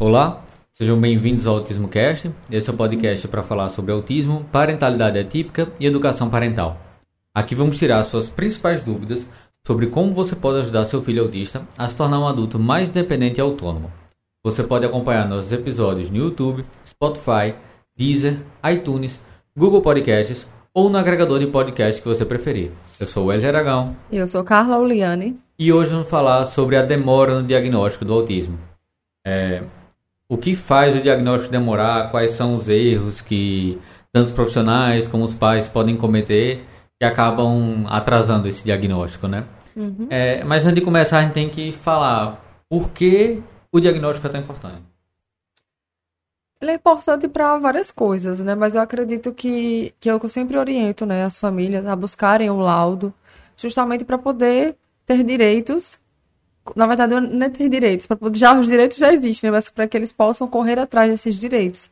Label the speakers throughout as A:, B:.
A: Olá, sejam bem-vindos ao Autismo Cast. Esse é o podcast para falar sobre autismo, parentalidade atípica e educação parental. Aqui vamos tirar suas principais dúvidas sobre como você pode ajudar seu filho autista a se tornar um adulto mais independente e autônomo. Você pode acompanhar nossos episódios no YouTube, Spotify, Deezer, iTunes, Google Podcasts ou no agregador de podcast que você preferir. Eu sou o Elger Aragão.
B: E eu sou Carla Uliane.
A: E hoje vamos falar sobre a demora no diagnóstico do autismo. É, o que faz o diagnóstico demorar, quais são os erros que tanto os profissionais como os pais podem cometer que acabam atrasando esse diagnóstico, né? Uhum. É, mas antes de começar, a gente tem que falar por que o diagnóstico é tão importante.
B: Ele é importante para várias coisas, né? Mas eu acredito que, que eu sempre oriento né, as famílias a buscarem o laudo, justamente para poder ter direitos na verdade, não ter direitos, já os direitos já existem, né? mas para que eles possam correr atrás desses direitos.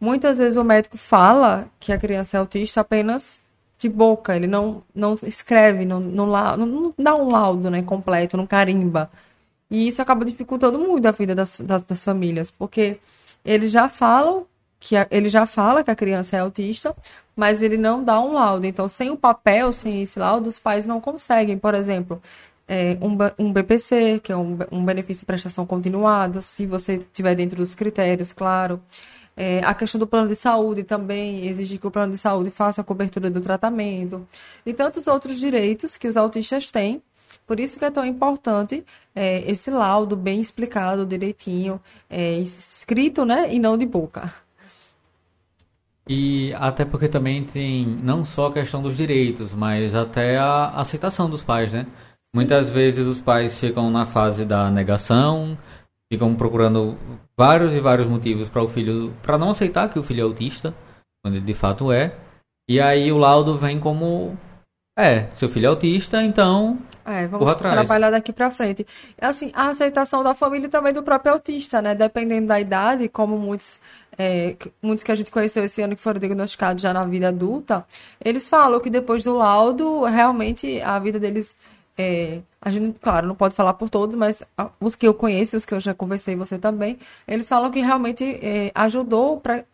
B: Muitas vezes o médico fala que a criança é autista apenas de boca, ele não, não escreve, não, não, não, não dá um laudo né, completo, não carimba. E isso acaba dificultando muito a vida das, das, das famílias, porque eles já falam que a, ele já fala que a criança é autista, mas ele não dá um laudo. Então, sem o papel, sem esse laudo, os pais não conseguem, por exemplo, é, um, um BPC, que é um, um benefício de prestação continuada, se você estiver dentro dos critérios, claro. É, a questão do plano de saúde também, exigir que o plano de saúde faça a cobertura do tratamento. E tantos outros direitos que os autistas têm. Por isso que é tão importante é, esse laudo bem explicado, direitinho, é, escrito, né, e não de boca.
A: E até porque também tem não só a questão dos direitos, mas até a aceitação dos pais, né? Muitas vezes os pais ficam na fase da negação, ficam procurando vários e vários motivos para o filho, para não aceitar que o filho é autista, quando ele de fato é. E aí o laudo vem como é, seu filho é autista, então
B: é, vamos trabalhar daqui para frente. Assim, a aceitação da família e também do próprio autista, né? Dependendo da idade, como muitos, é, muitos que a gente conheceu esse ano que foram diagnosticados já na vida adulta, eles falam que depois do laudo, realmente a vida deles é, a gente, claro, não pode falar por todos, mas os que eu conheço, os que eu já conversei, você também, eles falam que realmente é, ajudou para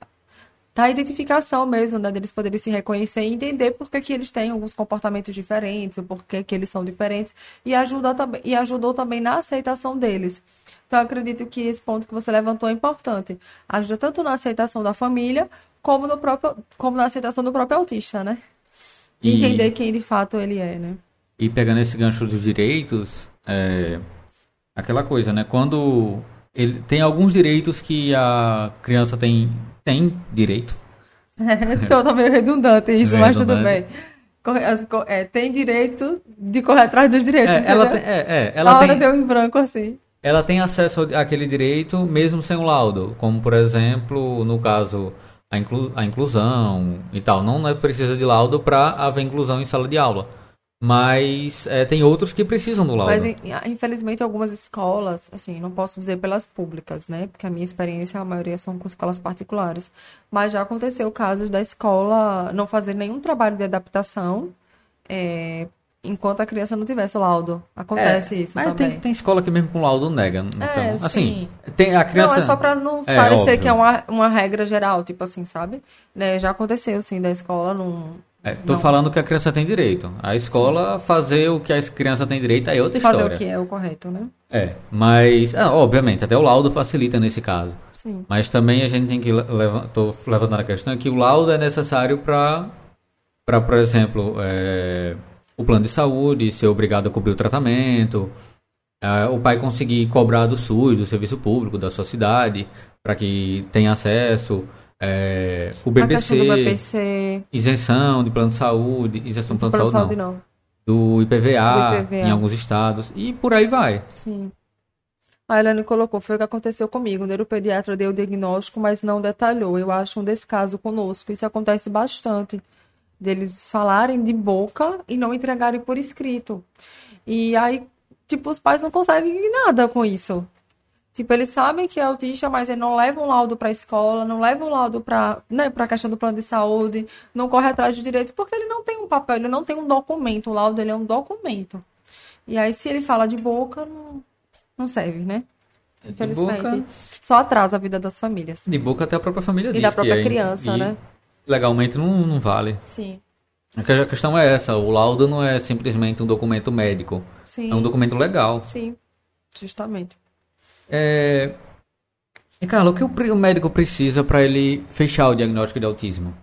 B: a identificação mesmo, né, deles poderem se reconhecer e entender por que, que eles têm alguns comportamentos diferentes, ou por que, que eles são diferentes, e, ajuda, e ajudou também na aceitação deles. Então, eu acredito que esse ponto que você levantou é importante. Ajuda tanto na aceitação da família, como, no próprio, como na aceitação do próprio autista, né? E... Entender quem de fato ele é, né?
A: E pegando esse gancho dos direitos, é, aquela coisa, né? Quando ele tem alguns direitos que a criança tem, tem direito.
B: É, totalmente redundante isso, mas tudo bem. É, tem direito de correr atrás dos direitos.
A: É, ela tem, é, é, ela
B: a hora
A: tem,
B: deu em branco assim.
A: Ela tem acesso àquele direito mesmo sem o laudo, como por exemplo, no caso, a, inclu, a inclusão e tal. Não é precisa de laudo para haver inclusão em sala de aula. Mas é, tem outros que precisam do laudo.
B: Mas, infelizmente, algumas escolas, assim, não posso dizer pelas públicas, né? Porque a minha experiência, a maioria são com escolas particulares. Mas já aconteceu casos da escola não fazer nenhum trabalho de adaptação é, enquanto a criança não tivesse o laudo. Acontece é, isso mas
A: também. Tem, tem escola que mesmo com laudo nega. Então, é, assim, tem a criança...
B: Não, é só pra não é, parecer óbvio. que é uma, uma regra geral, tipo assim, sabe? Né, já aconteceu, sim, da escola não
A: é, tô não. falando que a criança tem direito. A escola Sim. fazer o que a criança tem direito é outra
B: fazer
A: história.
B: Fazer o que é o correto, né?
A: É, mas, ah, obviamente, até o laudo facilita nesse caso.
B: Sim.
A: Mas também a gente tem que levar, tô levantando a questão que o laudo é necessário para, para por exemplo, é, o plano de saúde ser obrigado a cobrir o tratamento, é, o pai conseguir cobrar do SUS, do serviço público da sua cidade, para que tenha acesso é, o BBC,
B: BBC,
A: isenção de plano de saúde, isenção de plano, plano de saúde, não. não. Do, IPVA, do IPVA em alguns estados e por aí vai.
B: Sim. A Helene colocou, foi o que aconteceu comigo. O neuropediatra deu o diagnóstico, mas não detalhou. Eu acho um descaso conosco. Isso acontece bastante. Deles falarem de boca e não entregarem por escrito. E aí, tipo, os pais não conseguem nada com isso. Tipo, eles sabem que é autista, mas ele não leva um laudo para a escola, não leva um laudo para né, a questão do plano de saúde, não corre atrás de direitos, porque ele não tem um papel, ele não tem um documento. O laudo ele é um documento. E aí, se ele fala de boca, não, não serve, né? Infelizmente.
A: boca-
B: Só atrasa a vida das famílias.
A: De boca até a própria família
B: E da própria
A: é-
B: criança,
A: e
B: né?
A: Legalmente não, não vale.
B: Sim.
A: A questão é essa, o laudo não é simplesmente um documento médico,
B: Sim.
A: é um documento legal.
B: Sim. Justamente.
A: É... E, Carla, o que o médico precisa para ele fechar o diagnóstico de autismo?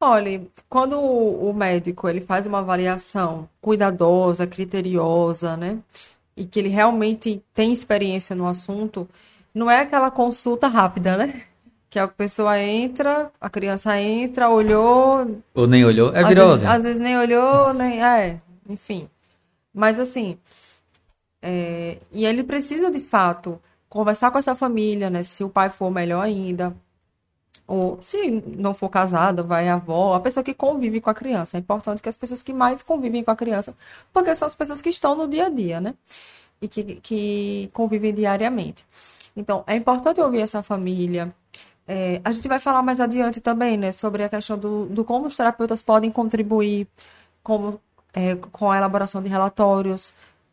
B: Olha, quando o médico ele faz uma avaliação cuidadosa, criteriosa, né? E que ele realmente tem experiência no assunto, não é aquela consulta rápida, né? Que a pessoa entra, a criança entra, olhou,
A: Ou nem olhou? É
B: às
A: virose.
B: vezes, às vezes nem olhou, nem. É, enfim. Mas assim. É, e ele precisa de fato conversar com essa família, né? Se o pai for melhor ainda. Ou se não for casado, vai a avó, a pessoa que convive com a criança. É importante que as pessoas que mais convivem com a criança, porque são as pessoas que estão no dia a dia, né? E que, que convivem diariamente. Então, é importante ouvir essa família. É, a gente vai falar mais adiante também, né, sobre a questão do, do como os terapeutas podem contribuir como, é, com a elaboração de relatórios.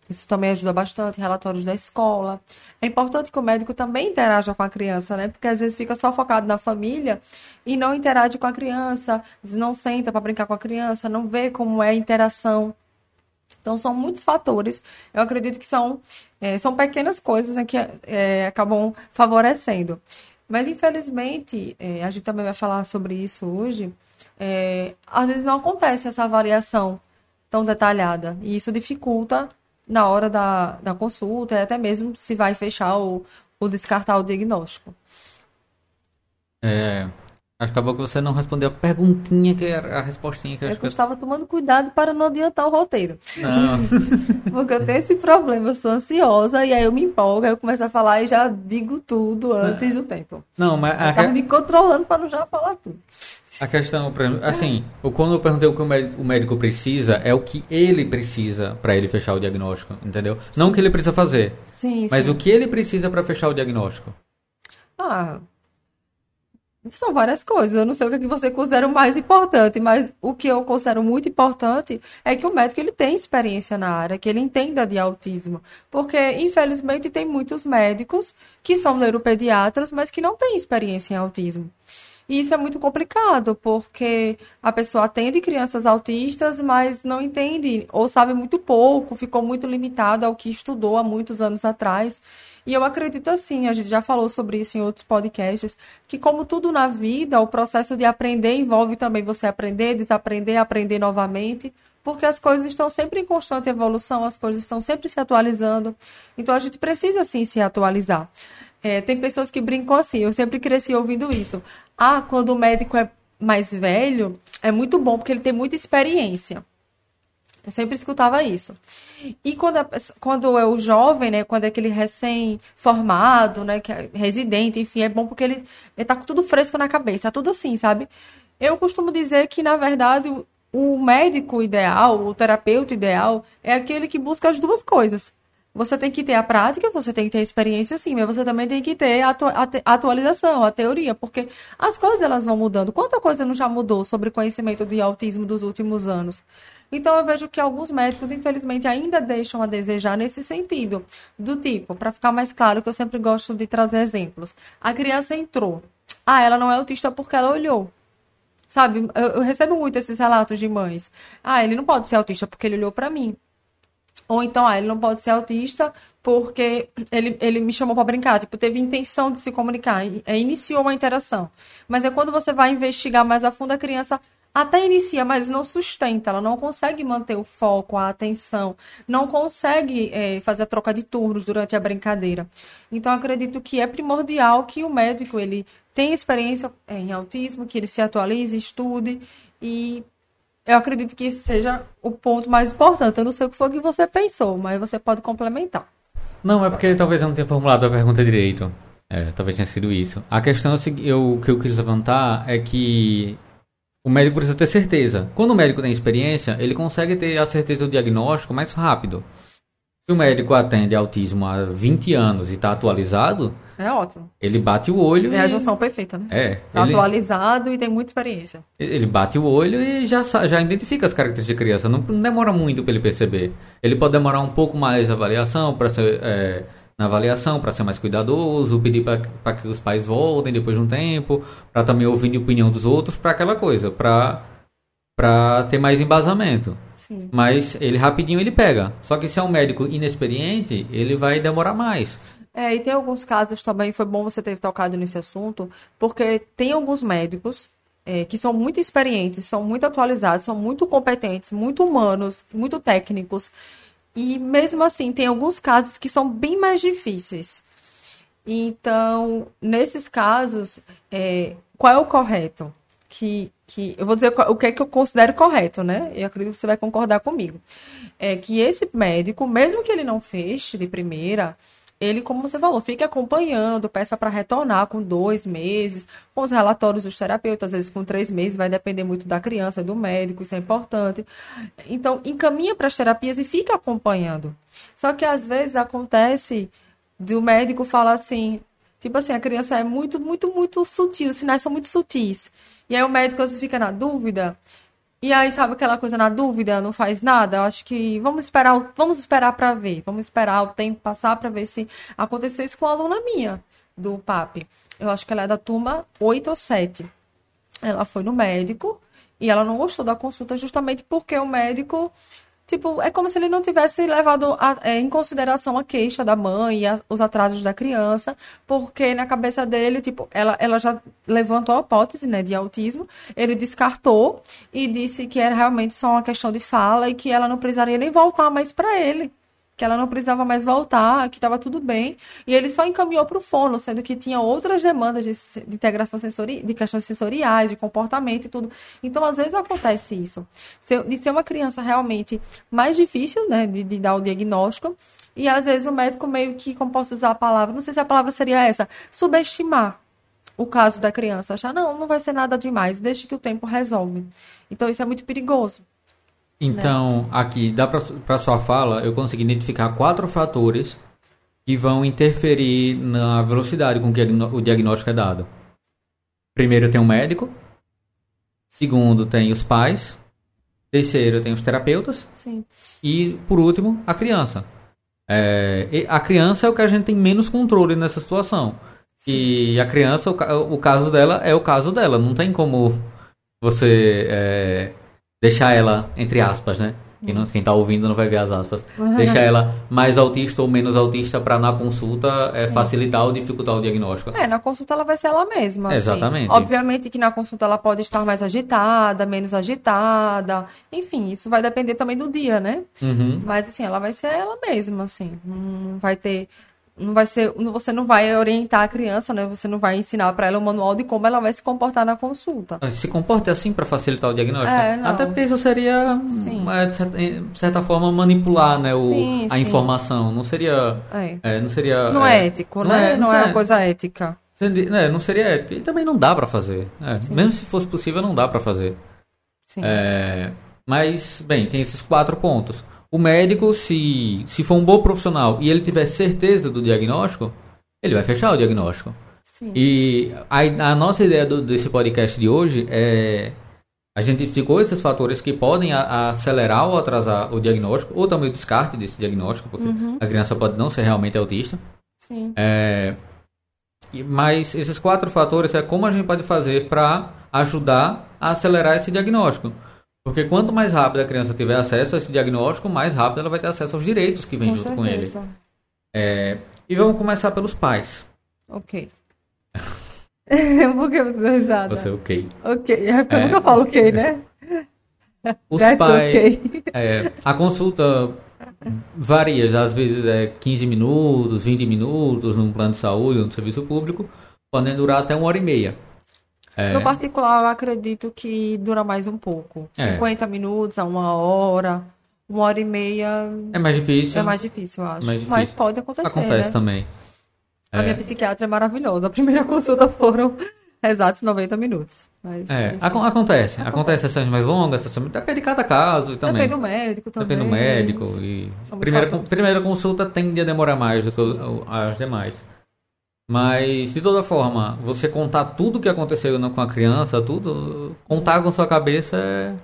B: Isso também ajuda bastante, relatórios da escola. É importante que o médico também interaja com a criança, né? Porque às vezes fica só focado na família e não interage com a criança, não senta para brincar com a criança, não vê como é a interação. Então, são muitos fatores. Eu acredito que são, é, são pequenas coisas né, que é, acabam favorecendo. Mas, infelizmente, é, a gente também vai falar sobre isso hoje. é, às vezes não acontece essa avaliação tão detalhada. E isso dificulta na hora da, da consulta, e até mesmo se vai fechar ou, ou descartar o diagnóstico.
A: É, acabou que você não respondeu a perguntinha que era a respostinha que eu
B: É que eu
A: que
B: estava tomando cuidado para não adiantar o roteiro.
A: Não.
B: Porque eu tenho esse problema, eu sou ansiosa e aí eu me empolgo, aí eu começo a falar e já digo tudo antes do tempo.
A: Não, mas a,
B: Eu
A: que-
B: me controlando para não já falar tudo.
A: a questão, assim, quando eu perguntei o que o médico, precisa, é o que ele precisa para ele fechar o diagnóstico, entendeu? Não o que ele precisa fazer,
B: Sim,
A: mas
B: sim.
A: o que ele precisa para fechar o diagnóstico.
B: Ah, são várias coisas. Eu não sei o que, é você considera mais importante, mas o que eu considero muito importante é que o médico ele tem experiência na área, que ele entenda de autismo. Porque, infelizmente, tem muitos médicos que são neuropediatras, mas que não têm experiência em autismo. E isso é muito complicado, porque a pessoa atende crianças autistas, mas não entende ou sabe muito pouco, ficou muito limitado ao que estudou há muitos anos atrás. E eu acredito assim, a gente já falou sobre isso em outros podcasts, que como tudo na vida, o processo de aprender envolve também você aprender, desaprender, aprender novamente, porque as coisas estão sempre em constante evolução, as coisas estão sempre se atualizando. Então a gente precisa sim se atualizar. É, tem pessoas que brincam assim, eu sempre cresci ouvindo isso. Ah, quando o médico é mais velho, é muito bom porque ele tem muita experiência. Eu sempre escutava isso. E quando, quando é o jovem, né, quando é aquele recém-formado, né, que é residente, enfim, é bom porque ele, ele tá tudo fresco na cabeça, tá tudo assim, sabe? Eu costumo dizer que, na verdade, o médico ideal, o terapeuta ideal, é aquele que busca as duas coisas. Você tem que ter a prática, você tem que ter a experiência, sim, mas você também tem que ter a atua- a te- a atualização, a teoria, porque as coisas elas vão mudando. Quanta coisa não já mudou sobre conhecimento de autismo dos últimos anos? Então eu vejo que alguns médicos, infelizmente, ainda deixam a desejar nesse sentido. Do tipo, para ficar mais claro, que eu sempre gosto de trazer exemplos. A criança entrou. Ah, ela não é autista porque ela olhou. Sabe, eu, eu recebo muito esses relatos de mães. Ah, ele não pode ser autista porque ele olhou para mim. Ou então, ah, ele não pode ser autista porque ele, ele me chamou para brincar, tipo, teve intenção de se comunicar, é, iniciou uma interação. Mas é quando você vai investigar mais a fundo, a criança até inicia, mas não sustenta, ela não consegue manter o foco, a atenção, não consegue é, fazer a troca de turnos durante a brincadeira. Então, acredito que é primordial que o médico ele tenha experiência é, em autismo, que ele se atualize, estude e eu acredito que esse seja o ponto mais importante. Eu não sei o que foi que você pensou, mas você pode complementar.
A: Não, é porque talvez eu não tenha formulado a pergunta direito. É, talvez tenha sido isso. A questão é eu, que eu quis levantar é que o médico precisa ter certeza. Quando o médico tem experiência, ele consegue ter a certeza do diagnóstico mais rápido. Se o médico atende autismo há 20 anos e está atualizado,
B: É ótimo.
A: ele bate o olho
B: É a
A: e...
B: junção perfeita, né?
A: É,
B: Tá
A: ele,
B: atualizado e tem muita experiência.
A: ele bate o olho e já, já identifica as características de criança. Não, não demora muito para ele perceber. Ele pode demorar um pouco mais a avaliação para ser é, na avaliação para ser mais cuidadoso, pedir para que os pais voltem depois de um tempo, para também ouvir a opinião dos outros, para aquela coisa, para para ter mais embasamento. Sim. Mas ele rapidinho ele pega. Só que se é um médico inexperiente, ele vai demorar mais.
B: É, e tem alguns casos também, foi bom você ter tocado nesse assunto, porque tem alguns médicos é, que são muito experientes, são muito atualizados, são muito competentes, muito humanos, muito técnicos. E mesmo assim, tem alguns casos que são bem mais difíceis. Então, nesses casos, é, qual é o correto? Que, que eu vou dizer o que é que eu considero correto, né? Eu acredito que você vai concordar comigo. É que esse médico, mesmo que ele não feche de primeira, ele, como você falou, fica acompanhando, peça para retornar com dois meses, com os relatórios dos terapeutas, às vezes com três meses, vai depender muito da criança, do médico, isso é importante. Então, encaminha para as terapias e fica acompanhando. Só que às vezes acontece do médico falar assim, tipo assim, a criança é muito, muito, muito sutil, os sinais são muito sutis. E aí o médico às vezes fica na dúvida e aí, sabe aquela coisa na dúvida, não faz nada? Eu acho que vamos esperar, vamos esperar para ver. Vamos esperar o tempo passar para ver se aconteceu isso com a aluna minha do PAP. Eu acho que ela é da turma 8 ou 7. Ela foi no médico e ela não gostou da consulta justamente porque o médico Tipo, é como se ele não tivesse levado a, é, em consideração a queixa da mãe e a, os atrasos da criança, porque na cabeça dele, tipo, ela, ela já levantou a hipótese, né, de autismo, ele descartou e disse que era realmente só uma questão de fala e que ela não precisaria nem voltar mais para ele que ela não precisava mais voltar, que estava tudo bem. E ele só encaminhou para o fono, sendo que tinha outras demandas de, de integração sensorial, de questões sensoriais, de comportamento e tudo. Então, às vezes acontece isso. De ser uma criança realmente mais difícil, né, de, de dar o diagnóstico, e às vezes o médico meio que, como posso usar a palavra, não sei se a palavra seria essa, subestimar o caso da criança, achar, não, não vai ser nada demais, deixe que o tempo resolve. Então, isso é muito perigoso.
A: Então, aqui, dá para sua fala, eu consegui identificar quatro fatores que vão interferir na velocidade com que o diagnóstico é dado. Primeiro tem o médico, segundo tem os pais, terceiro tem os terapeutas
B: Sim.
A: e por último a criança. É, a criança é o que a gente tem menos controle nessa situação. E a criança, o, o, caso dela é o caso dela. Não tem como você é, deixar ela, entre aspas, né? Quem, não, quem tá ouvindo não vai ver as aspas. Uhum. Deixar ela mais autista ou menos autista para na consulta é, facilitar ou dificultar o diagnóstico.
B: É, na consulta ela vai ser ela mesma. Assim.
A: Exatamente.
B: Obviamente que na consulta ela pode estar mais agitada, menos agitada. Enfim, isso vai depender também do dia, né?
A: Uhum.
B: Mas assim, ela vai ser ela mesma, assim. Não vai ter não vai ser, você não vai orientar a criança, né? Você não vai ensinar para ela o manual de como ela vai se comportar na consulta.
A: Se comporta assim para facilitar o diagnóstico? É, Até porque isso seria, de certa forma, manipular, né, o, sim, a sim. informação. Não seria, é. É, não seria,
B: não é, ético, não né? É, não, é, uma coisa ética.
A: É, não seria ético. E também não dá para fazer. É, mesmo se fosse possível, não dá para fazer.
B: Sim.
A: É, mas, bem, tem esses quatro pontos. O médico, se, se for um bom profissional e ele tiver certeza do diagnóstico, ele vai fechar o diagnóstico.
B: Sim.
A: E a, a nossa ideia do, desse podcast de hoje é a gente identificou esses fatores que podem acelerar ou atrasar o diagnóstico, ou também o descarte desse diagnóstico, porque uhum. a criança pode não ser realmente autista.
B: Sim.
A: É, mas esses quatro fatores é como a gente pode fazer para ajudar a acelerar esse diagnóstico. Porque quanto mais rápido a criança tiver acesso a esse diagnóstico, mais rápido ela vai ter acesso aos direitos que vêm junto certeza. com ele. É, e vamos começar pelos pais.
B: Ok. Por que você risada?
A: Você ok.
B: Ok, é porque eu nunca falo ok, né?
A: Os pais. Okay. É, a consulta varia, já às vezes é 15 minutos, 20 minutos num plano de saúde, no serviço público, podem durar até uma hora e meia.
B: É. No particular, eu acredito que dura mais um pouco. É. 50 minutos a uma hora, uma hora e meia.
A: É mais difícil.
B: É mais difícil, eu acho. Difícil. Mas pode acontecer.
A: Acontece
B: né?
A: também.
B: A é. minha psiquiatra é maravilhosa. A primeira consulta foram exatos 90 minutos. Mas,
A: é, acontece. Acontece acontece sessões mais longas, sessões... depende de cada caso também.
B: Depende do médico também.
A: Depende do médico. E primeira, primeira consulta tende a demorar mais do que as demais. Mas, de toda forma, você contar tudo o que aconteceu com a criança, tudo, contar com sua cabeça é...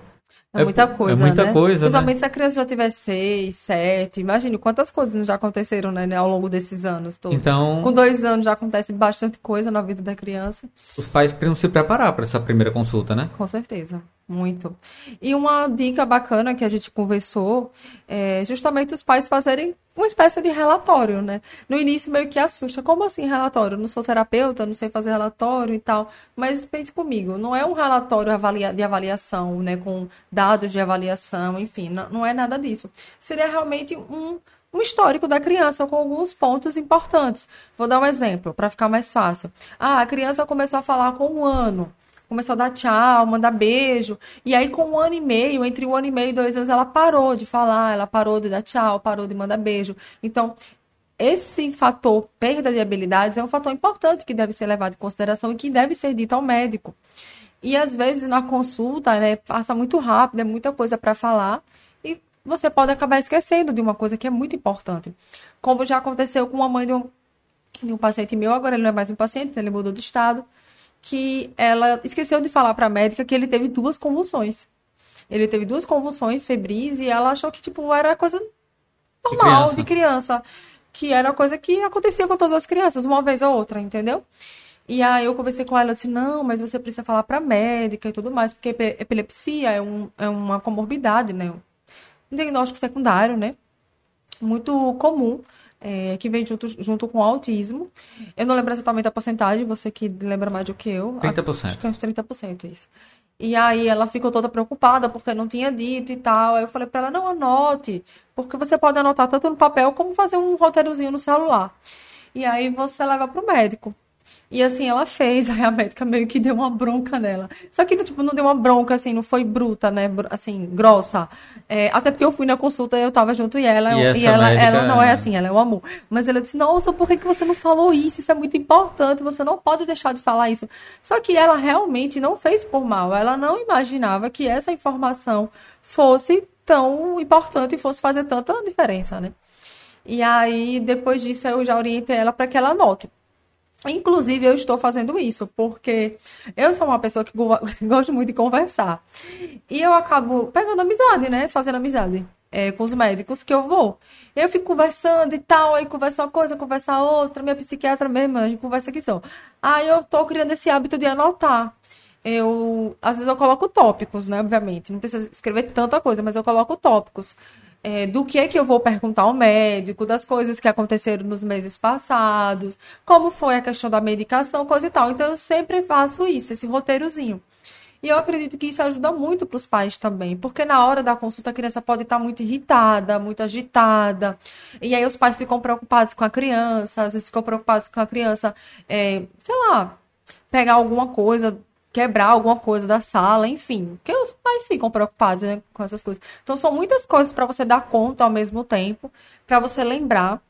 B: É muita coisa,
A: É muita
B: né?
A: coisa, né?
B: Principalmente se a criança já tiver seis, sete. Imagine quantas coisas já aconteceram né, ao longo desses anos todos.
A: Então,
B: Com dois anos já acontece bastante coisa na vida da criança.
A: os pais precisam se preparar para essa primeira consulta, né?
B: Com certeza, muito. E uma dica bacana que a gente conversou é justamente os pais fazerem uma espécie de relatório, né? No início meio que assusta. Como assim relatório? Não sou terapeuta, não sei fazer relatório e tal. Mas pense comigo, não é um relatório avalia- de avaliação, né? Com dados de avaliação, enfim, não, não é nada disso. Seria realmente um um histórico da criança com alguns pontos importantes. Vou dar um exemplo para ficar mais fácil. Ah, a criança começou a falar com um ano começou a dar tchau, mandar beijo. E aí, com um ano e meio, entre um ano e meio e dois anos, ela parou de falar, ela parou de dar tchau, parou de mandar beijo. Então, esse fator perda de habilidades é um fator importante que deve ser levado em consideração e que deve ser dito ao médico. E às vezes na consulta, né, passa muito rápido, é muita coisa para falar e você pode acabar esquecendo de uma coisa que é muito importante. Como já aconteceu com uma mãe de um, de um paciente meu, agora ele não é mais um paciente, ele mudou de estado, que ela esqueceu de falar para a médica que ele teve duas convulsões. Ele teve duas convulsões febris e ela achou que tipo era coisa normal
A: criança.
B: de criança, que era coisa que acontecia com todas as crianças, uma vez ou outra, entendeu? E aí eu conversei com ela, eu disse, não, mas você precisa falar para médica e tudo mais, porque epi- epilepsia é, um, é uma comorbidade, né? Um diagnóstico secundário, né? Muito comum, é, que vem junto, junto com o autismo. Eu não lembro exatamente a porcentagem, você que lembra mais do que eu.
A: 30%.
B: Acho que é uns 30% isso. E aí ela ficou toda preocupada porque não tinha dito e tal. Aí eu falei para ela, não anote, porque você pode anotar tanto no papel como fazer um roteirozinho no celular. E aí você leva pro médico. E assim, ela fez, aí a médica meio que deu uma bronca nela. Só que, tipo, não deu uma bronca, assim, não foi bruta, né? Assim, grossa. É, até porque eu fui na consulta e eu tava junto e ela,
A: E
B: e,
A: essa
B: ela,
A: médica-
B: ela não é assim, ela é um amor. Mas ela disse, nossa, por que, que você não falou isso? Isso é muito importante, você não pode deixar de falar isso. Só que ela realmente não fez por mal. Ela não imaginava que essa informação fosse tão importante e fosse fazer tanta diferença, né? E aí, depois disso, eu já orientei ela para que ela anote. Inclusive, eu estou fazendo isso, porque eu sou uma pessoa que go- gosto muito de conversar. E eu acabo pegando amizade, né? Fazendo amizade é, com os médicos que eu vou. Eu fico conversando e tal, aí conversa uma coisa, conversa outra. Minha psiquiatra mesmo, a gente conversa que só. Aí eu tô criando esse hábito de anotar. Eu, às vezes eu coloco tópicos, né? Obviamente. Não precisa escrever tanta coisa, mas eu coloco tópicos. É, do que é que eu vou perguntar ao médico, das coisas que aconteceram nos meses passados, como foi a questão da medicação, coisa e tal. Então eu sempre faço isso, esse roteirozinho. E eu acredito que isso ajuda muito para os pais também, porque na hora da consulta a criança pode estar muito irritada, muito agitada, e aí os pais ficam preocupados com a criança, às vezes ficam preocupados com a criança, é, sei lá, pegar alguma coisa, quebrar alguma coisa da sala, enfim, porque os pais ficam preocupados né, com essas coisas. Então são muitas coisas para você dar conta ao mesmo tempo, para você lembrar.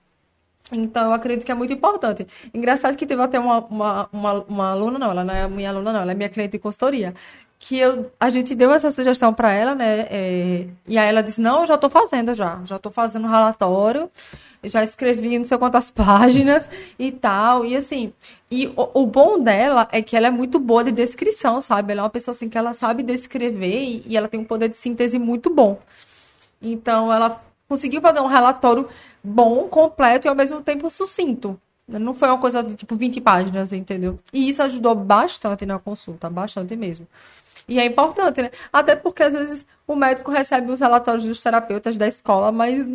B: Então, eu acredito que é muito importante. Engraçado que teve até uma, uma, uma, uma aluna, não, ela não é minha aluna, não, ela é minha cliente de consultoria, que eu, a gente deu essa sugestão para ela, né? é, e aí ela disse: Não, eu já estou fazendo já, já estou fazendo um relatório, já escrevi não sei quantas páginas e tal. E assim, e o, o bom dela é que ela é muito boa de descrição, sabe? Ela é uma pessoa assim que ela sabe descrever e, e ela tem um poder de síntese muito bom. Então, ela conseguiu fazer um relatório bom, completo e ao mesmo tempo sucinto. Não foi uma coisa de tipo 20 páginas, entendeu? E isso ajudou bastante na consulta, bastante mesmo. E é importante, né? Até porque às vezes o médico recebe os relatórios dos terapeutas da escola, mas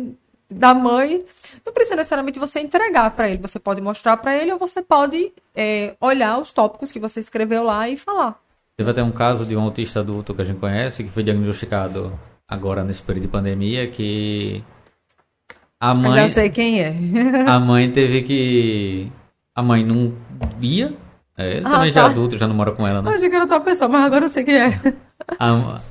B: da mãe não precisa necessariamente você entregar para ele. Você pode mostrar para ele ou você pode é, olhar os tópicos que você escreveu lá e falar.
A: Teve até um caso de um autista adulto que a gente conhece, que foi diagnosticado agora nesse período de pandemia, que a
B: Eu
A: mãe,
B: já sei quem é.
A: a mãe teve que... A mãe não ia, é, ele
B: Ah,
A: também já é
B: tá.
A: adulto, já não mora com ela,
B: Eu
A: né?
B: achei que era outra pessoa, mas agora eu sei quem é.
A: A-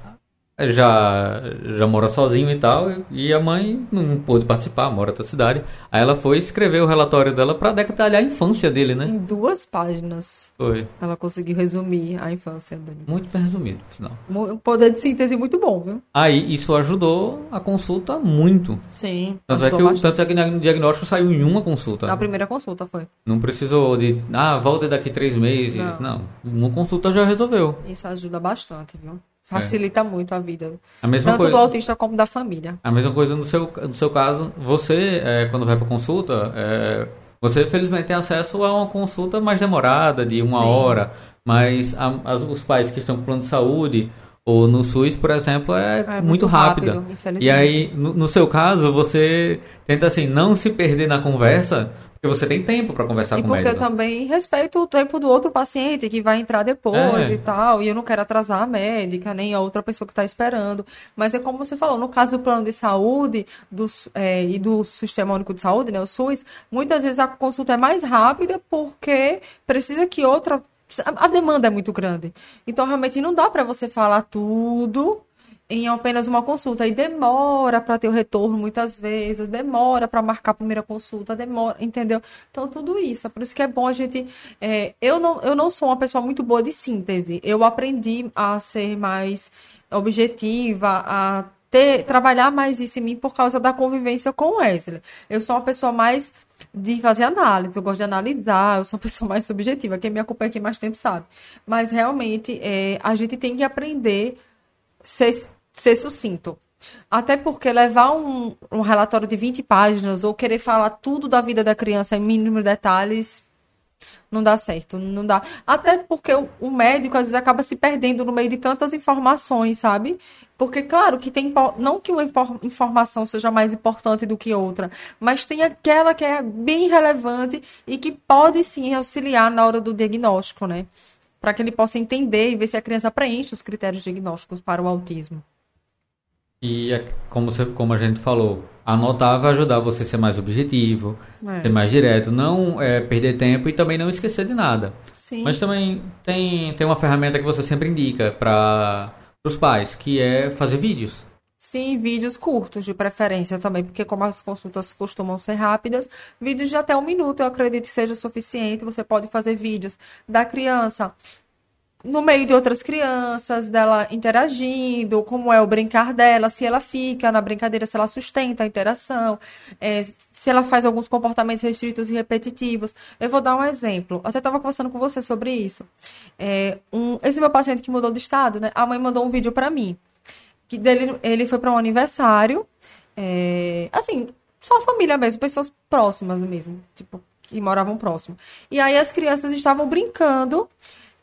A: já, já mora sozinho e tal, e a mãe não pôde participar, mora outra cidade. Aí ela foi escrever o relatório dela pra detalhar a infância dele, né?
B: Em duas páginas,
A: Foi.
B: ela conseguiu resumir a infância dele.
A: Muito bem resumido, final.
B: Um poder de síntese muito bom, viu?
A: Aí isso ajudou a consulta muito.
B: Sim.
A: Tanto é, que, o- tanto é que o diagnóstico saiu em uma consulta.
B: Na primeira consulta foi.
A: Não precisou de, ah, volta daqui três meses. Não.
B: Não.
A: uma consulta já resolveu.
B: Isso ajuda bastante, viu? Facilita é. muito a vida.
A: A mesma
B: Tanto
A: coisa,
B: do autista como da família.
A: A mesma coisa no seu, no seu caso, você, é, quando vai para consulta, é, você felizmente tem acesso a uma consulta mais demorada, de uma Sim. hora, mas a, as, os pais que estão com plano de saúde, ou no SUS, por exemplo, é, é muito, muito rápida. Rápido, e aí, no, no, seu caso, você tenta assim não se perder na conversa, porque você tem tempo para conversar
B: e
A: com o médico.
B: Porque eu também respeito o tempo do outro paciente que vai entrar depois é. e tal. E eu não quero atrasar a médica, nem a outra pessoa que está esperando. Mas é como você falou, no caso do plano de saúde do, é, e do Sistema Único de Saúde, né, o SUS, muitas vezes a consulta é mais rápida porque precisa que outra. A demanda é muito grande. Então, realmente, não dá para você falar tudo em apenas uma consulta. E demora para ter o retorno muitas vezes, demora para marcar a primeira consulta, demora, entendeu? Então, tudo isso. É por isso que é bom a gente. É, eu, não, eu não sou uma pessoa muito boa de síntese. Eu aprendi a ser mais objetiva, a ter, trabalhar mais isso em mim por causa da convivência com o Wesley. Eu sou uma pessoa mais de fazer análise, eu gosto de analisar, eu sou uma pessoa mais subjetiva. Quem me acompanha aqui mais tempo sabe. Mas realmente é, a gente tem que aprender ser, ser sucinto. Até porque levar um, um relatório de 20 páginas ou querer falar tudo da vida da criança em mínimos detalhes não dá certo, não dá. Até porque o, o, médico às vezes acaba se perdendo no meio de tantas informações, sabe? Porque claro que tem não que uma informação seja mais importante do que outra, mas tem aquela que é bem relevante e que pode sim auxiliar na hora do diagnóstico, né? Para que ele possa entender e ver se a criança preenche os critérios diagnósticos para o autismo.
A: E é como, você, como a gente falou, anotar vai ajudar você a ser mais objetivo, é. ser mais direto, não é, perder tempo e também não esquecer de nada. Sim. Mas também tem, tem uma ferramenta que você sempre indica para os pais, que é fazer vídeos.
B: Sim, vídeos curtos de preferência também, porque como as consultas costumam ser rápidas, vídeos de até um minuto eu acredito que seja suficiente. Você pode fazer vídeos da criança no meio de outras crianças, dela interagindo, como é o brincar dela, se ela fica na brincadeira, se ela sustenta a interação, é, se ela faz alguns comportamentos restritos e repetitivos. Eu vou dar um exemplo. Eu até estava conversando com você sobre isso. É, um, esse meu paciente que mudou de estado, né? A mãe mandou um vídeo para mim que dele, ele foi para um aniversário, é, assim, só família mesmo, pessoas próximas mesmo, tipo, que moravam próximo. E aí as crianças estavam brincando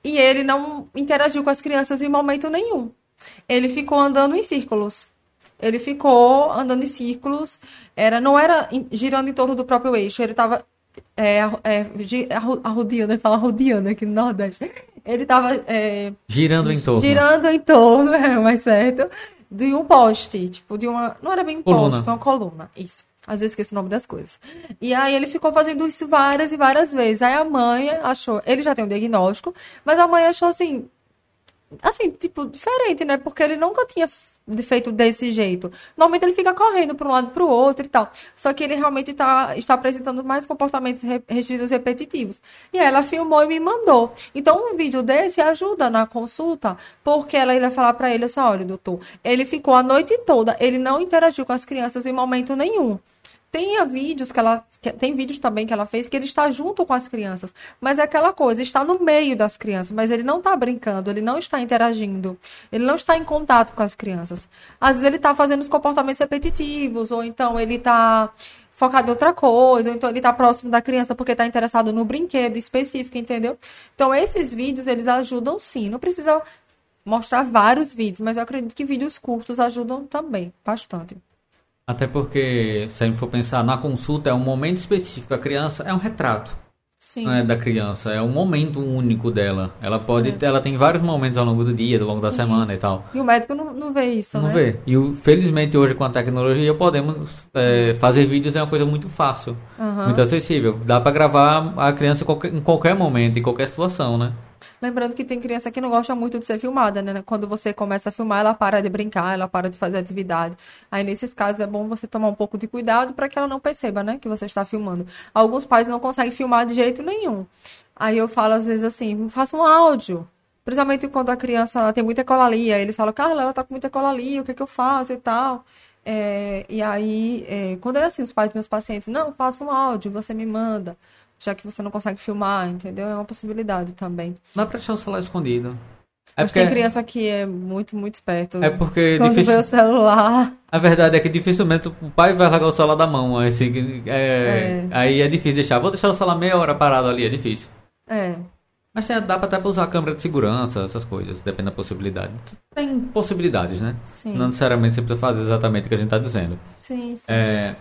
B: e ele não interagiu com as crianças em momento nenhum. Ele ficou andando em círculos. Ele ficou andando em círculos, era, não era girando em torno do próprio eixo, ele estava é, é, arrodeando, fala arrodeando aqui no Nordeste. Ele estava é,
A: girando em torno.
B: Girando em torno, é mais certo, de um poste, tipo, de uma. Não era bem um coluna. poste, uma coluna. Isso. Às vezes esqueço o nome das coisas. E aí ele ficou fazendo isso várias e várias vezes. Aí a mãe achou. Ele já tem um diagnóstico, mas a mãe achou assim. Assim, tipo, diferente, né? Porque ele nunca tinha feito desse jeito. Normalmente ele fica correndo para um lado para o outro e tal. Só que ele realmente tá, está apresentando mais comportamentos restritos repetitivos. E aí ela filmou e me mandou. Então um vídeo desse ajuda na consulta, porque ela ia falar para ele assim: olha, doutor, ele ficou a noite toda, ele não interagiu com as crianças em momento nenhum. Tenha vídeos que ela. Tem vídeos também que ela fez que ele está junto com as crianças. Mas é aquela coisa, está no meio das crianças, mas ele não está brincando, ele não está interagindo, ele não está em contato com as crianças. Às vezes ele está fazendo os comportamentos repetitivos, ou então ele está focado em outra coisa, ou então ele está próximo da criança porque está interessado no brinquedo específico, entendeu? Então esses vídeos eles ajudam sim. Não precisa mostrar vários vídeos, mas eu acredito que vídeos curtos ajudam também bastante.
A: Até porque, se a gente for pensar na consulta, é um momento específico. A criança é um retrato Sim. Né, da criança, é um momento único dela. Ela pode, é. ela tem vários momentos ao longo do dia, ao longo Sim. da semana e tal.
B: E o médico não, não vê isso,
A: não
B: né?
A: vê. E felizmente hoje com a tecnologia podemos é, fazer vídeos é uma coisa muito fácil, uhum. muito acessível. Dá para gravar a criança em qualquer, em qualquer momento, em qualquer situação, né?
B: Lembrando que tem criança que não gosta muito de ser filmada, né? Quando você começa a filmar, ela para de brincar, ela para de fazer atividade. Aí, nesses casos, é bom você tomar um pouco de cuidado para que ela não perceba, né? Que você está filmando. Alguns pais não conseguem filmar de jeito nenhum. Aí eu falo, às vezes, assim, faça um áudio. Principalmente quando a criança tem muita colalia. Eles falam, Carla, ela tá com muita colalia, o que, é que eu faço e tal. É, e aí, é, quando é assim, os pais dos meus pacientes, não, faça um áudio, você me manda já que você não consegue filmar, entendeu? É uma possibilidade também.
A: Dá pra deixar o celular escondido.
B: É Mas porque... tem criança que é muito, muito esperto.
A: É porque...
B: Quando difícil... vê o celular...
A: A verdade é que dificilmente o pai vai largar o celular da mão. Assim, é... É... Aí é difícil deixar. Vou deixar o celular meia hora parado ali, é difícil.
B: É.
A: Mas dá pra até usar a câmera de segurança, essas coisas, depende da possibilidade. Tem possibilidades, né?
B: Sim.
A: Não necessariamente você precisa fazer exatamente o que a gente tá dizendo.
B: Sim, sim.
A: É...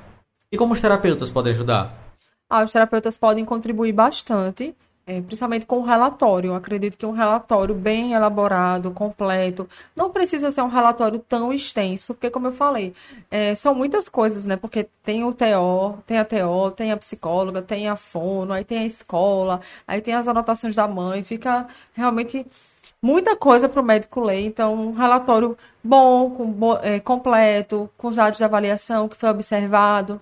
A: E como os terapeutas podem ajudar?
B: Ah, os terapeutas podem contribuir bastante é, principalmente com o relatório. Eu acredito que um relatório bem elaborado, completo, não precisa ser um relatório tão extenso, porque, como eu falei, é, são muitas coisas, né? Porque tem o TO, tem a TO, tem a psicóloga, tem a fono, aí tem a escola, aí tem as anotações da mãe, fica realmente muita coisa para o médico ler. Então, um relatório bom, com, é, completo, com os dados de avaliação que foi observado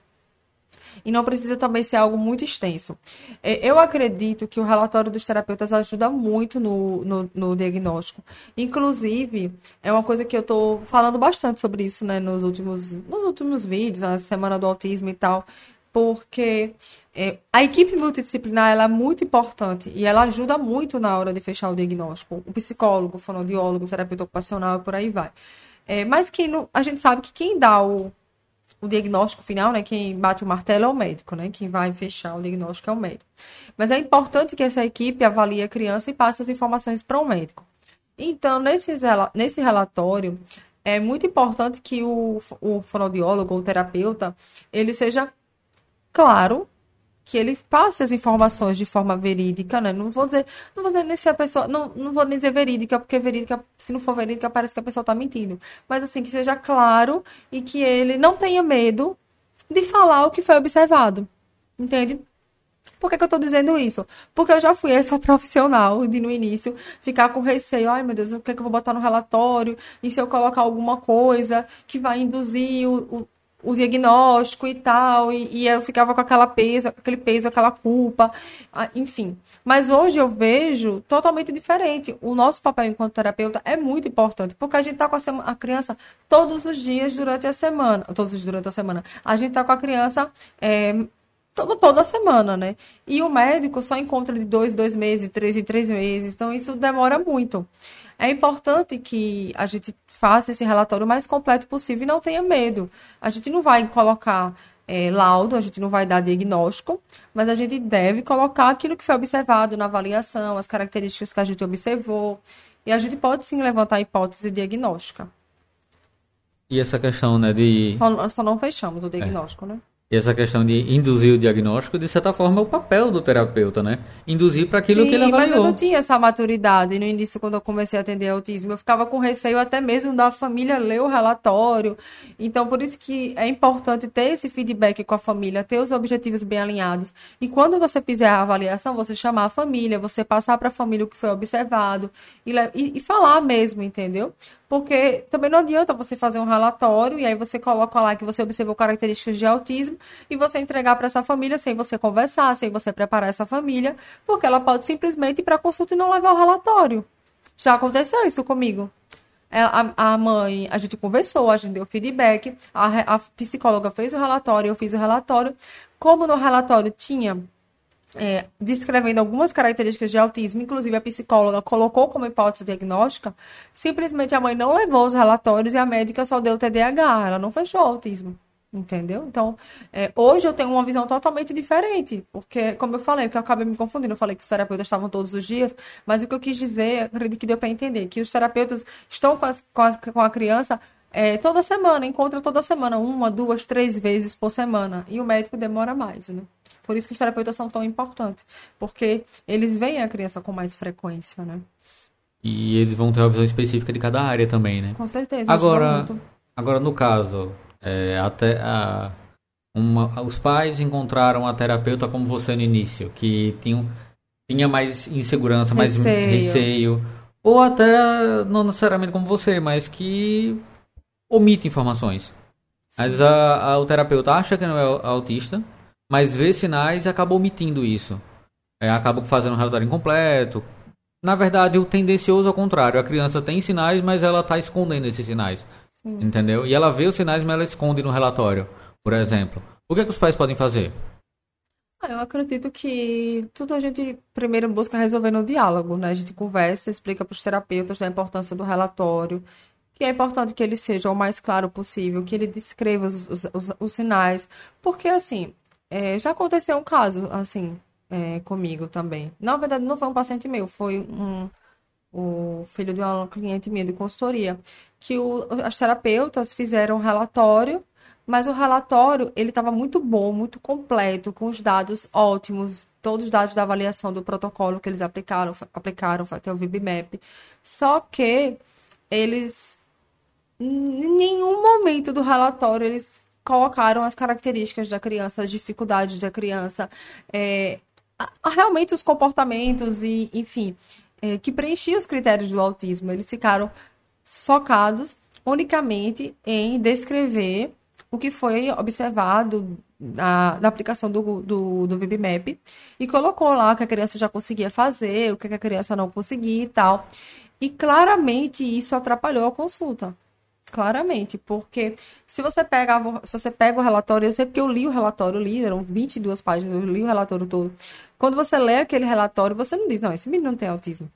B: e não precisa também ser algo muito extenso. É, eu acredito que o relatório dos terapeutas ajuda muito no, no, no diagnóstico. Inclusive, é uma coisa que eu estou falando bastante sobre isso né, nos, últimos, nos últimos vídeos, na Semana do Autismo e tal, porque é, a equipe multidisciplinar ela é muito importante e ela ajuda muito na hora de fechar o diagnóstico. O psicólogo, o fonoaudiólogo, o terapeuta ocupacional e por aí vai. É, mas que a gente sabe que quem dá o, o diagnóstico final, né? Quem bate o martelo é o médico, né? Quem vai fechar o diagnóstico é o médico. Mas é importante que essa equipe avalie a criança e passe as informações para o médico. Então, nesse, nesse relatório, é muito importante que o, o fonoaudiólogo ou terapeuta, ele seja claro que ele passe as informações de forma verídica, né? Não vou dizer, não vou dizer nem se a pessoa, não, não vou nem dizer verídica, porque verídica, se não for verídica, parece que a pessoa está mentindo. Mas assim, que seja claro e que ele não tenha medo de falar o que foi observado. Entende? Por que, que eu estou dizendo isso? Porque eu já fui essa profissional de no início ficar com receio, ai meu Deus, o que, é que eu vou botar no relatório? E se eu colocar alguma coisa que vai induzir o, o diagnóstico e tal, e, e, eu ficava com aquela peso, aquele peso, aquela culpa, enfim. Mas hoje eu vejo totalmente diferente. O nosso papel enquanto terapeuta é muito importante, porque a gente está com a, a, criança todos os dias durante a semana, todos os dias durante a semana. A gente está com a criança é, todo, toda semana, né? E o médico só encontra de dois, dois meses, três em três meses, então isso demora muito. É importante que a gente faça esse relatório o mais completo possível e não tenha medo. A gente não vai colocar é, laudo, a gente não vai dar diagnóstico, mas a gente deve colocar aquilo que foi observado na avaliação, as características que a gente observou, e a gente pode sim levantar a hipótese diagnóstica.
A: E essa questão, né, de...
B: Só, só não fechamos o diagnóstico, é. né?
A: E essa questão de induzir o diagnóstico, de certa forma, é o papel do terapeuta, né? Induzir para aquilo
B: Sim,
A: que ele avaliou.
B: mas eu não tinha essa maturidade no início, quando eu comecei a atender autismo. Eu ficava com receio até mesmo da família ler o relatório. Então, por isso que é importante ter esse feedback com a família, ter os objetivos bem alinhados. E quando você fizer a avaliação, você chamar a família, você passar para a família o que foi observado e, e, e falar mesmo, entendeu? Porque também não adianta você fazer um relatório e aí você coloca lá que você observou características de autismo e você entregar para essa família sem você conversar, sem você preparar essa família, porque ela pode simplesmente ir para consulta e não levar o relatório. Já aconteceu isso comigo. É, a, a mãe, a gente conversou, a gente deu feedback, a, a psicóloga fez o relatório, eu fiz o relatório. Como no relatório tinha é, descrevendo algumas características de autismo, inclusive a psicóloga colocou como hipótese diagnóstica, simplesmente a mãe não levou os relatórios e a médica só deu TDAH, ela não fechou o autismo. Entendeu? Então, é, hoje eu tenho uma visão totalmente diferente, porque, como eu falei, que eu acabei me confundindo, eu falei que os terapeutas estavam todos os dias, mas o que eu quis dizer, acredito que deu para entender, que os terapeutas estão com, as, com, as, com a criança é, toda semana, encontra toda semana, uma, duas, três vezes por semana, e o médico demora mais, né? Por isso que os terapeutas são tão importantes, porque eles veem a criança com mais frequência, né?
A: E eles vão ter uma visão específica de cada área também, né?
B: Com certeza.
A: Agora, agora no caso, é, até a, uma, os pais encontraram a terapeuta como você no início, que tinha, tinha mais insegurança, mais receio. receio, ou até não necessariamente como você, mas que omite informações. Sim. Mas a, a, o terapeuta acha que não é autista, mas vê sinais e acaba omitindo isso. É, acaba fazendo um relatório incompleto. Na verdade, o tendencioso ao contrário. A criança tem sinais, mas ela está escondendo esses sinais. Sim. Entendeu? E ela vê os sinais, mas ela esconde no relatório, por exemplo. O que, é que os pais podem fazer?
B: Ah, Eu acredito que tudo a gente primeiro busca resolver no diálogo, né? A gente conversa, explica para os terapeutas a importância do relatório, que é importante que ele seja o mais claro possível, que ele descreva os, os, os- os sinais, porque assim, é, já aconteceu um caso assim é, comigo também. Na verdade, não foi um paciente meu, foi um o filho de uma cliente minha de consultoria, que o, as terapeutas fizeram um relatório, mas o relatório ele estava muito bom, muito completo, com os dados ótimos, todos os dados da avaliação do protocolo que eles aplicaram, aplicaram, até o VibMap. Só que eles em nenhum momento do relatório eles colocaram as características da criança, as dificuldades da criança, é, realmente os comportamentos e, enfim, é, que preenchiam os critérios do autismo. Eles ficaram focados unicamente em descrever o que foi observado na, na aplicação do, do, do VibMap e colocou lá o que a criança já conseguia fazer, o que a criança não conseguia e tal. E claramente isso atrapalhou a consulta. Claramente, porque se você pega, se você pega o relatório, eu sei porque eu li o relatório, eu li, eram 22 páginas, eu li o relatório todo. Quando você lê aquele relatório, você não diz, não, esse menino não tem autismo.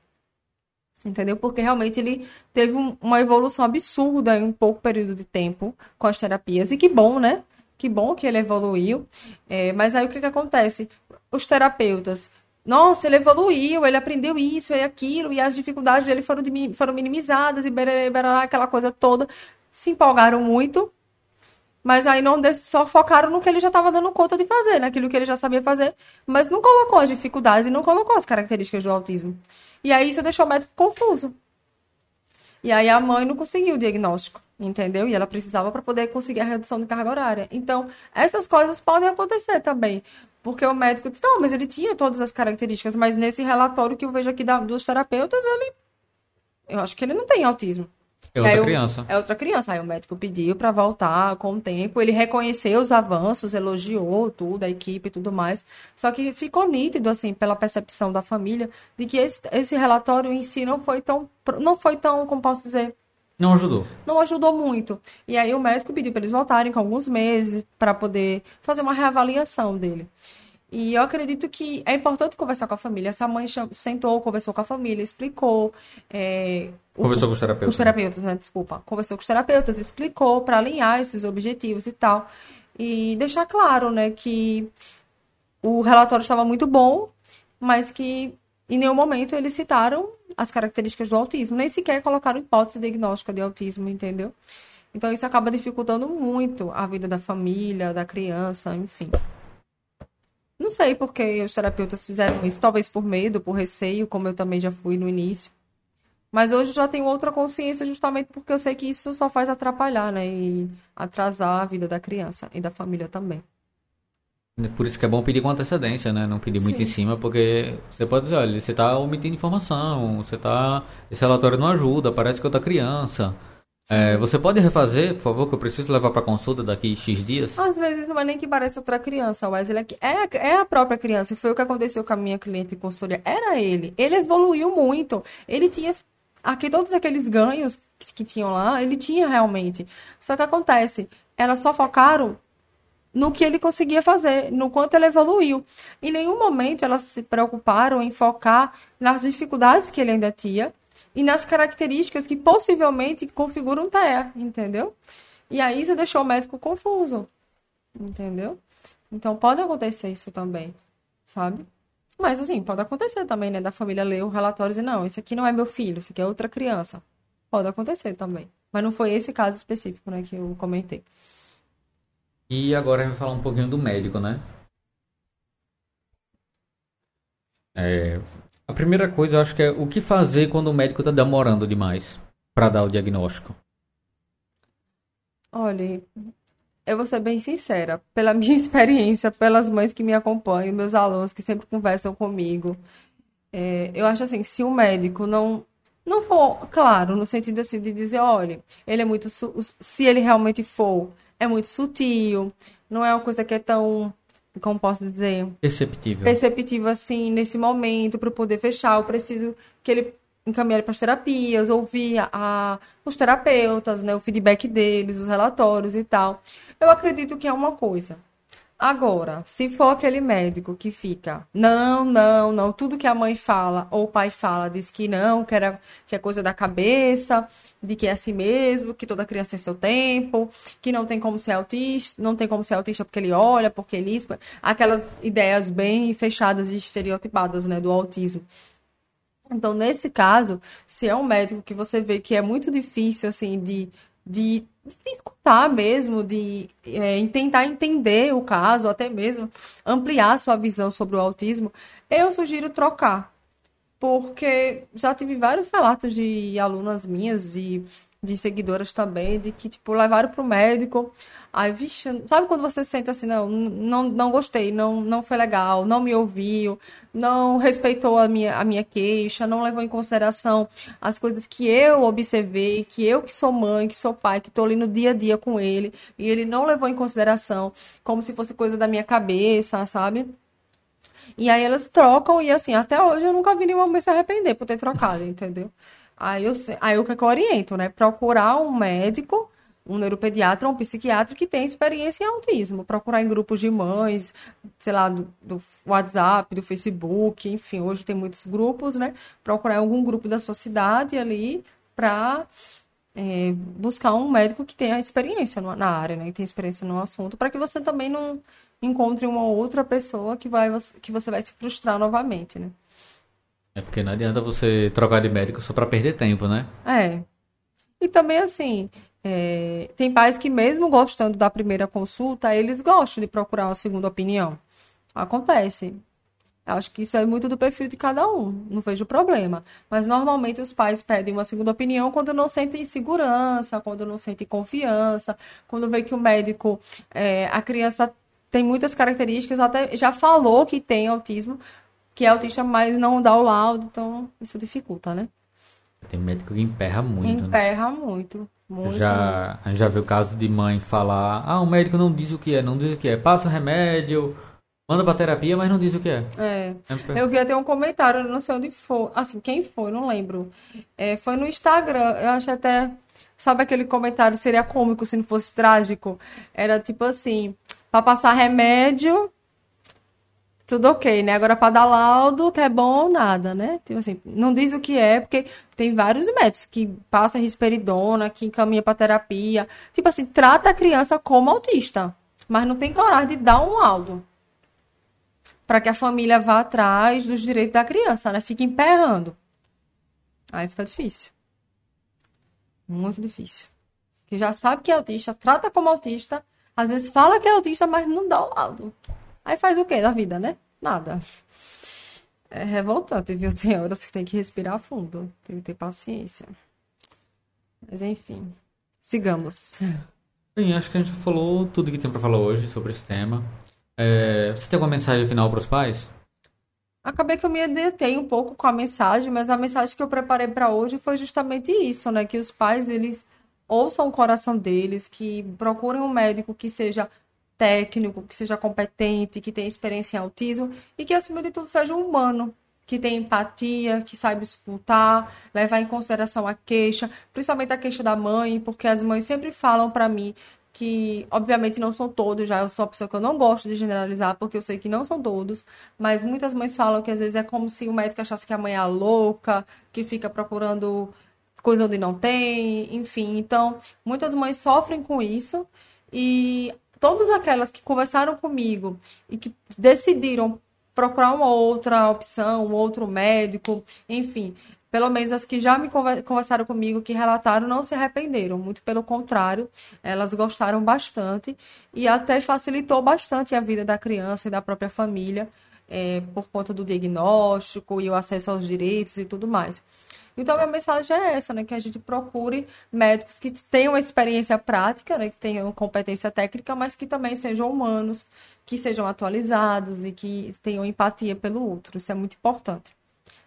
B: Entendeu? Porque realmente ele teve um- uma evolução absurda em um pouco período de tempo com as terapias. E que bom, né? Que bom que ele evoluiu. É, mas aí o que que acontece? Os terapeutas, nossa, ele evoluiu, ele aprendeu isso e aquilo, e as dificuldades dele foram, foram minimizadas, e bererê, berará, aquela coisa toda. Se empolgaram muito, mas aí não só focaram no que ele já estava dando conta de fazer, naquilo que ele já sabia fazer, mas não colocou as dificuldades e não colocou as características do autismo. E aí isso deixou o médico confuso. E aí a mãe não conseguiu o diagnóstico, entendeu? E ela precisava para poder conseguir a redução de carga horária. Então, essas coisas podem acontecer também. Porque o médico disse, não, mas ele tinha todas as características, mas nesse relatório que eu vejo aqui da- dos terapeutas, ele. Eu acho que ele não tem autismo.
A: É outra
B: aí o-
A: criança.
B: É outra criança. Aí o médico pediu para voltar com o tempo. Ele reconheceu os avanços, elogiou tudo, a equipe e tudo mais. Só que ficou nítido, assim, pela percepção da família, de que esse, esse relatório em si não foi tão, não foi tão, como posso dizer,
A: Não ajudou.
B: não ajudou muito. E aí o médico pediu para eles voltarem com alguns meses para poder fazer uma reavaliação dele. E eu acredito que é importante conversar com a família. Essa mãe sentou, conversou com a família, explicou. é, o-
A: Conversou com os
B: com
A: terapeutas.
B: os terapeutas, né? Desculpa. Conversou com os terapeutas, explicou para alinhar esses objetivos e tal. E deixar claro, né, que o relatório estava muito bom, mas que em nenhum momento eles citaram as características do autismo, nem sequer colocaram hipótese diagnóstica de autismo, entendeu? Então isso acaba dificultando muito a vida da família, da criança, enfim. Não sei por que os terapeutas fizeram isso, talvez por medo, por receio, como eu também já fui no início. Mas hoje eu já tenho outra consciência justamente porque eu sei que isso só faz atrapalhar, né? E atrasar a vida da criança e da família também.
A: Por isso que é bom pedir com antecedência, né? Não pedir muito
B: Sim.
A: em cima, porque você pode dizer, olha, você tá omitindo informação, você tá. Esse relatório não ajuda, parece que é outra criança. É, você pode refazer, por favor, que eu preciso levar para consulta daqui X dias?
B: Às vezes não é nem que parece outra criança, Wesley. É, que- é, é a própria criança. Foi o que aconteceu com a minha cliente consultoria. Era ele. Ele evoluiu muito. Ele tinha aqui todos aqueles ganhos que, que tinham lá, ele tinha realmente. Só que acontece, elas só focaram no que ele conseguia fazer, no quanto ele evoluiu. Em nenhum momento elas se preocuparam em focar nas dificuldades que ele ainda tinha e nas características que possivelmente configuram TEA, entendeu? E aí isso deixou o médico confuso, entendeu? Então pode acontecer isso também, sabe? Mas assim, pode acontecer também, né? Da família ler o relatório e dizer, não, esse aqui não é meu filho, esse aqui é outra criança. Pode acontecer também. Mas não foi esse caso específico, né, que eu comentei.
A: E agora a gente vai falar um pouquinho do médico, né? É, a primeira coisa, eu acho que é o que fazer quando o médico tá demorando demais para dar o diagnóstico.
B: Olha, eu vou ser bem sincera, pela minha experiência, pelas mães que me acompanham, meus alunos que sempre conversam comigo, é, eu acho assim, se o médico não não for claro, no sentido assim de dizer, olha, ele é muito, se ele realmente for, é muito sutil, não é uma coisa que é tão, como posso dizer,
A: Perceptível.
B: perceptivo assim nesse momento para poder fechar. Eu preciso que ele encaminhe ele para as terapias, ouvir a- os terapeutas, né, o feedback deles, os relatórios e tal. Eu acredito que é uma coisa. Agora, se for aquele médico que fica, não, não, não, tudo que a mãe fala ou o pai fala diz que não, que, era, que é coisa da cabeça, de que é assim mesmo, que toda criança tem seu tempo, que não tem como ser autista, não tem como ser autista porque ele olha, porque ele isso, aquelas ideias bem fechadas e estereotipadas, né, do autismo. Então, nesse caso, se é um médico que você vê que é muito difícil, assim, de, de de escutar mesmo, de é, tentar entender o caso, até mesmo ampliar sua visão sobre o autismo, eu sugiro trocar. Porque já tive vários relatos de alunas minhas e de seguidoras também, de que, tipo, levaram pro médico, Aí, vixe, sabe quando você sente assim, não, não, não gostei, não, não foi legal, não me ouviu, não respeitou a minha, a minha queixa, não levou em consideração as coisas que eu observei, que eu que sou mãe, que sou pai, que estou ali no dia a dia com ele, e ele não levou em consideração, como se fosse coisa da minha cabeça, sabe? E aí elas trocam, e assim, até hoje eu nunca vi nenhuma mãe se arrepender por ter trocado, entendeu? Aí eu, aí eu que, que eu oriento, né? Procurar um médico um neuropediatra ou um psiquiatra que tem experiência em autismo. Procurar em grupos de mães, sei lá, do, do, WhatsApp, do Facebook, enfim, hoje tem muitos grupos, né? Procurar algum grupo da sua cidade ali para é, buscar um médico que tenha experiência na área, né? Que tenha experiência no assunto, para que você também não encontre uma outra pessoa que, vai, que você vai se frustrar novamente, né?
A: É porque não adianta você trocar de médico só para perder tempo, né?
B: É. E também, assim, é, tem pais que, mesmo gostando da primeira consulta, eles gostam de procurar uma segunda opinião. Acontece. Acho que isso é muito do perfil de cada um, não vejo problema. Mas normalmente os pais pedem uma segunda opinião quando não sentem segurança, quando não sentem confiança, quando vê que o médico, é, a criança tem muitas características, até já falou que tem autismo, que é autista, mas não dá o laudo, então isso dificulta, né?
A: Tem médico que emperra muito.
B: Né? Emperra né? muito. Muito
A: já, a gente já viu o caso de mãe falar: ah, o médico não diz o que é, não diz o que é, passa remédio, manda pra terapia, mas não diz o que é.
B: É. é eu vi até um comentário, não sei onde foi, assim, quem foi, não lembro. É, foi no Instagram, eu acho até. Sabe aquele comentário seria cômico se não fosse trágico? Era tipo assim: pra passar remédio, tudo ok, né? Agora, para dar laudo, que é bom ou nada, né? Tipo assim, não diz o que é, porque tem vários métodos que passa risperidona, que encaminha para terapia. Tipo assim, trata a criança como autista, mas não tem coragem de dar um laudo. Para que a família vá atrás dos direitos da criança, né? Fica emperrando. Aí fica difícil. Muito difícil. Que já sabe que é autista, trata como autista, às vezes fala que é autista, mas não dá o laudo. Aí faz o que da vida, né? Nada. É revoltante, viu? Tem horas que tem que respirar fundo. Tem que ter paciência. Mas enfim. Sigamos.
A: Bem, acho que a gente falou tudo que tem para falar hoje sobre esse tema. É, você tem alguma mensagem final para os pais?
B: Acabei que eu me detei um pouco com a mensagem, mas a mensagem que eu preparei para hoje foi justamente isso, né? Que os pais, eles ouçam o coração deles, que procurem um médico que seja técnico, que seja competente, que tenha experiência em autismo e que, acima de tudo, seja um humano, que tenha empatia, que saiba escutar, levar em consideração a queixa, principalmente a queixa da mãe, porque as mães sempre falam para mim que, obviamente, não são todos, já eu sou uma pessoa que eu não gosto de generalizar, porque eu sei que não são todos, mas muitas mães falam que às vezes é como se o médico achasse que a mãe é louca, que fica procurando coisa onde não tem, enfim. Então, muitas mães sofrem com isso e todas aquelas que conversaram comigo e que decidiram procurar uma outra opção, um outro médico, enfim, pelo menos as que já me conversaram comigo, que relataram, não se arrependeram. Muito pelo contrário, elas gostaram bastante e até facilitou bastante a vida da criança e da própria família é, por conta do diagnóstico e o acesso aos direitos e tudo mais. Então, minha mensagem é essa, né? Que a gente procure médicos que tenham experiência prática, né? Que tenham competência técnica, mas que também sejam humanos, que sejam atualizados e que tenham empatia pelo outro. Isso é muito importante.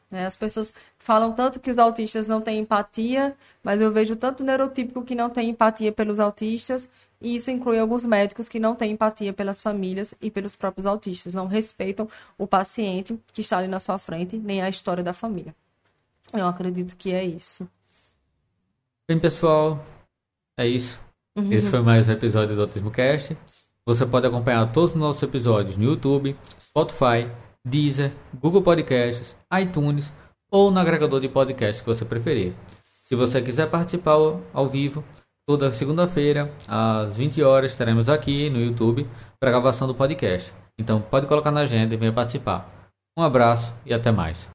B: Né? As pessoas falam tanto que os autistas não têm empatia, mas eu vejo tanto neurotípico que não tem empatia pelos autistas, e isso inclui alguns médicos que não têm empatia pelas famílias e pelos próprios autistas, não respeitam o paciente que está ali na sua frente, nem a história da família. Eu acredito que é isso.
A: Bem, pessoal, é isso. Uhum. Esse foi mais um episódio do Autismo Cast. Você pode acompanhar todos os nossos episódios no YouTube, Spotify, Deezer, Google Podcasts, iTunes ou no agregador de podcasts que você preferir. Se você quiser participar ao vivo, toda segunda-feira, às 20 horas, estaremos aqui no YouTube para a gravação do podcast. Então pode colocar na agenda e venha participar. Um abraço e até mais.